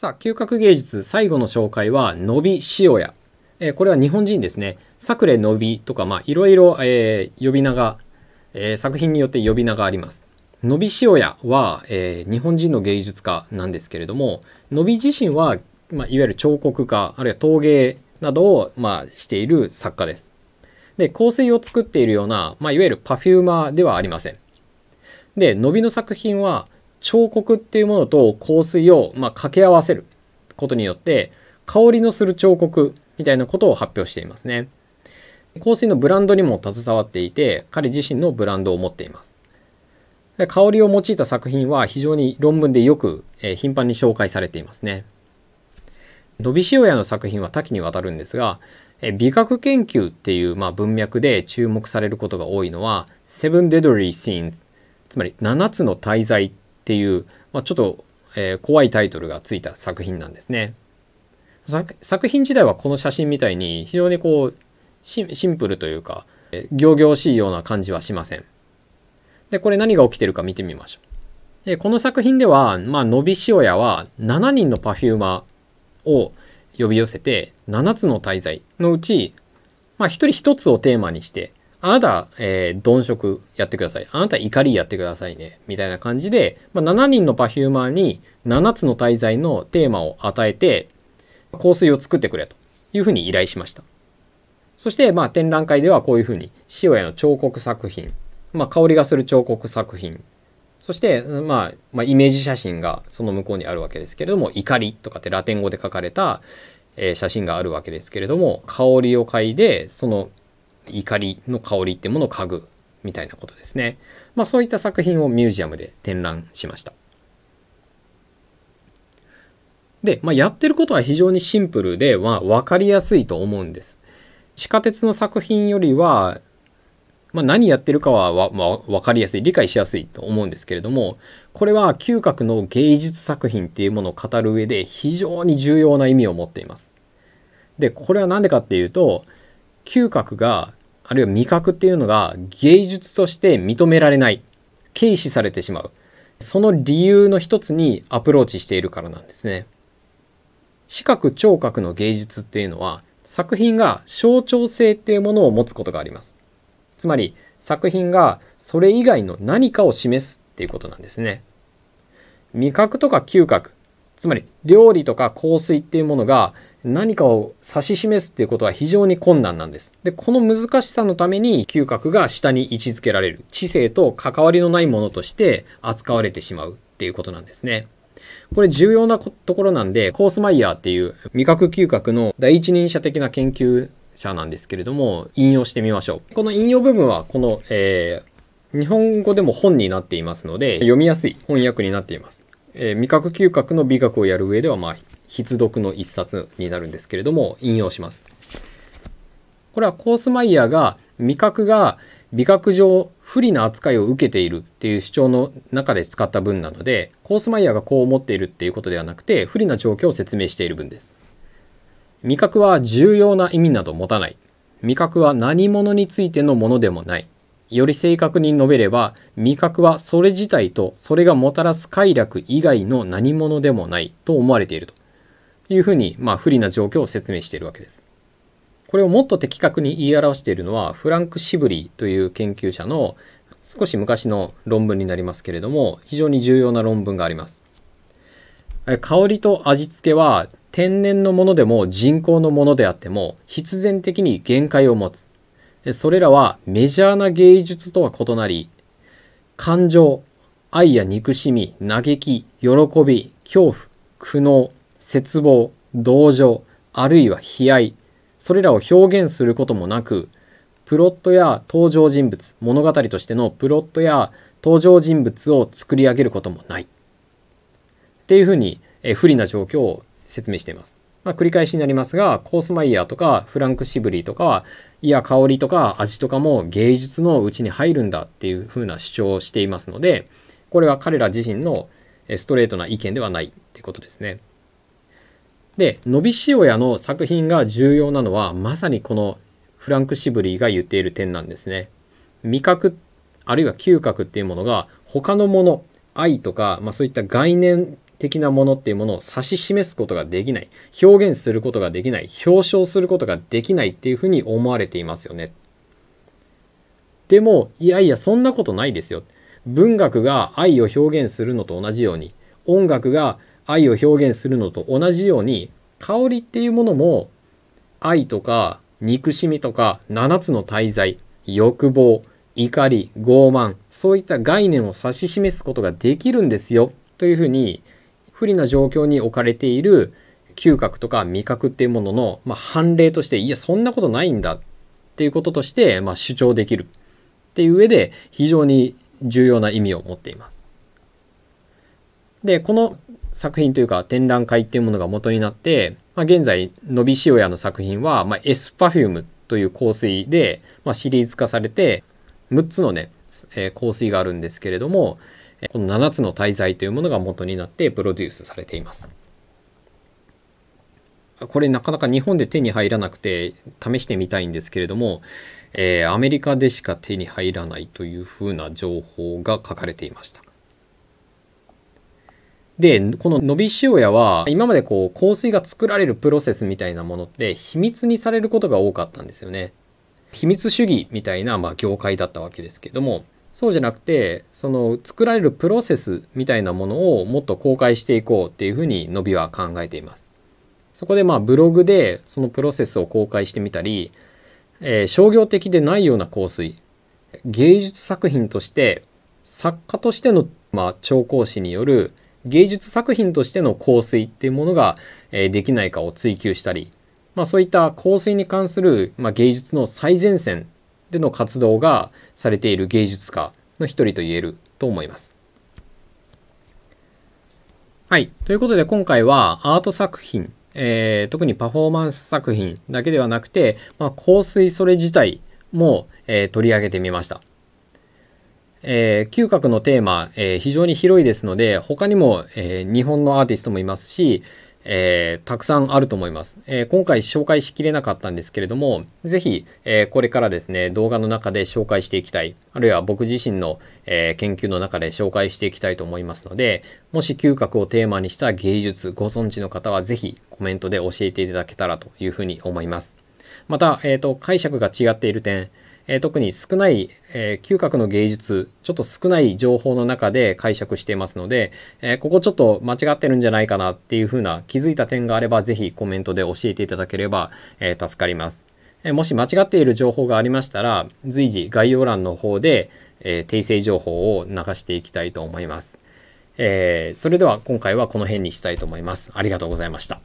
さあ、嗅覚芸術最後の紹介は、のび塩屋。えー、これは日本人ですね。サクレのびとか、まあ、いろいろ、えー、呼び名が、えー、作品によって呼び名があります。のび塩屋は、え、日本人の芸術家なんですけれども、のび自身は、まあ、いわゆる彫刻家、あるいは陶芸などを、まあ、している作家です。で、香水を作っているような、まあ、いわゆるパフューマーではありません。で、のびの作品は、彫刻っていうものと香水をまあ掛け合わせることによって香りのする彫刻みたいなことを発表していますね。香水のブランドにも携わっていて彼自身のブランドを持っています。香りを用いた作品は非常に論文でよく、え頻繁に紹介されていますね。ドビシオヤの作品は多岐にわたるんですが、え美学研究っていう、まあ、文脈で注目されることが多いのは Seven Deadly Scenes つまり7つの大罪っていう、まあ、ちょっと、えー、怖いタイトルがついた作品なんですね。作品自体はこの写真みたいに非常にこうシンプルというかえ仰々しいような感じはしません。で、これ何が起きてるか見てみましょう。でこの作品では、まあ、のび塩屋は7人のパフューマーを呼び寄せて7つの大罪のうち、まあ、1人1つをテーマにしてあなた、えー、鈍色やってください。あなた怒りやってくださいね。みたいな感じで、まあ、7人のパフューマーに7つの滞在のテーマを与えて、香水を作ってくれというふうに依頼しました。そして、まあ、展覧会ではこういうふうに、塩屋の彫刻作品、まあ、香りがする彫刻作品、そして、まあ、まあ、イメージ写真がその向こうにあるわけですけれども、怒りとかってラテン語で書かれた、えー、写真があるわけですけれども、香りを嗅いで、その怒りの香りってものを嗅ぐみたいなことですね。まあそういった作品をミュージアムで展覧しました。で、まあ、やってることは非常にシンプルで、まあ、分かりやすいと思うんです。地下鉄の作品よりは、まあ、何やってるかはわ、まあ、分かりやすい、理解しやすいと思うんですけれども、これは嗅覚の芸術作品っていうものを語る上で非常に重要な意味を持っています。で、これは何でかっていうと、嗅覚があるいは味覚っていうのが芸術として認められない、軽視されてしまう。その理由の一つにアプローチしているからなんですね。視覚聴覚の芸術っていうのは作品が象徴性っていうものを持つことがあります。つまり作品がそれ以外の何かを示すっていうことなんですね。味覚とか嗅覚、つまり料理とか香水っていうものが何かを指し示すっていうことは非常に困難なんです。で、この難しさのために嗅覚が下に位置づけられる。知性と関わりのないものとして扱われてしまうっていうことなんですね。これ重要なところなんで、コースマイヤーっていう味覚嗅覚の第一人者的な研究者なんですけれども、引用してみましょう。この引用部分はこの、えー、日本語でも本になっていますので、読みやすい翻訳になっています。えー、味覚嗅覚の美学をやる上では、まあ、必読の一冊になるんですけれども、引用します。これはコースマイヤーが味覚が美覚上不利な扱いを受けているっていう主張の中で使った文なので、コースマイヤーがこう思っているっていうことではなくて、不利な状況を説明している文です。味覚は重要な意味など持たない。味覚は何者についてのものでもない。より正確に述べれば、味覚はそれ自体とそれがもたらす快楽以外の何者でもないと思われていると。いうふうに、まあ、不利な状況を説明しているわけです。これをもっと的確に言い表しているのは、フランク・シブリーという研究者の少し昔の論文になりますけれども、非常に重要な論文があります。香りと味付けは天然のものでも人工のものであっても必然的に限界を持つ。それらはメジャーな芸術とは異なり、感情、愛や憎しみ、嘆き、喜び、恐怖、苦悩、絶望、同情、あるいは悲哀、それらを表現することもなく、プロットや登場人物、物語としてのプロットや登場人物を作り上げることもない。っていうふうに、え不利な状況を説明しています。まあ、繰り返しになりますが、コースマイヤーとかフランク・シブリーとか、いや、香りとか味とかも芸術のうちに入るんだっていうふうな主張をしていますので、これは彼ら自身のストレートな意見ではないってことですね。で、伸び塩屋の作品が重要なのは、まさにこのフランク・シブリーが言っている点なんですね。味覚、あるいは嗅覚っていうものが他のもの、愛とか、まあ、そういった概念的なものっていうものを指し示すことができない表現することができない表彰することができないっていうふうに思われていますよね。でもいやいやそんなことないですよ。文学が愛を表現するのと同じように音楽が愛を表現するのと同じように香りっていうものも愛とか憎しみとか7つの大罪欲望怒り傲慢そういった概念を指し示すことができるんですよというふうに不利な状況に置かれている嗅覚とか味覚っていうものの、まあ、判例としていやそんなことないんだっていうこととして、まあ、主張できるっていう上で非常に重要な意味を持っています。でこの作品というか展覧会っていうものが元になって、まあ、現在ノビ・シオヤの作品は、まあ、 S-Perfume という香水で、まあ、シリーズ化されて6つのね、えー、香水があるんですけれどもこの7つの大罪というものが元になってプロデュースされています。これなかなか日本で手に入らなくて試してみたいんですけれども、えー、アメリカでしか手に入らないというふうな情報が書かれていました。で、この伸び塩屋は今までこう香水が作られるプロセスみたいなものって秘密にされることが多かったんですよね。秘密主義みたいなまあ業界だったわけですけども、そうじゃなくてその作られるプロセスみたいなものをもっと公開していこうっていうふうに伸びは考えていますそこでまあブログでそのプロセスを公開してみたり、えー、商業的でないような香水芸術作品として作家としてのまあ調香師による芸術作品としての香水っていうものが、え、できないかを追求したり、まあ、そういった香水に関する、まあ、芸術の最前線での活動がされている芸術家の一人と言えると思います。はい。ということで今回はアート作品、えー、特にパフォーマンス作品だけではなくて、まあ、香水それ自体も、えー、取り上げてみました。えー、嗅覚のテーマ、えー、非常に広いですので他にも、えー、日本のアーティストもいますし、えー、たくさんあると思います、えー、今回紹介しきれなかったんですけれども、ぜひ、えー、これからですね、動画の中で紹介していきたい、あるいは僕自身の、え研究の中で紹介していきたいと思いますので、もし嗅覚をテーマにした芸術ご存知の方はぜひコメントで教えていただけたらというふうに思います。また、えーと解釈が違っている点、えー、特に少ない、えー、嗅覚の芸術、ちょっと少ない情報の中で解釈していますので、えー、ここちょっと間違ってるんじゃないかなっていうふうな気づいた点があれば、ぜひコメントで教えていただければ、え助かります。えもし間違っている情報がありましたら、随時概要欄の方で、え訂正情報を流していきたいと思います。えそれでは今回はこの辺にしたいと思います。ありがとうございました。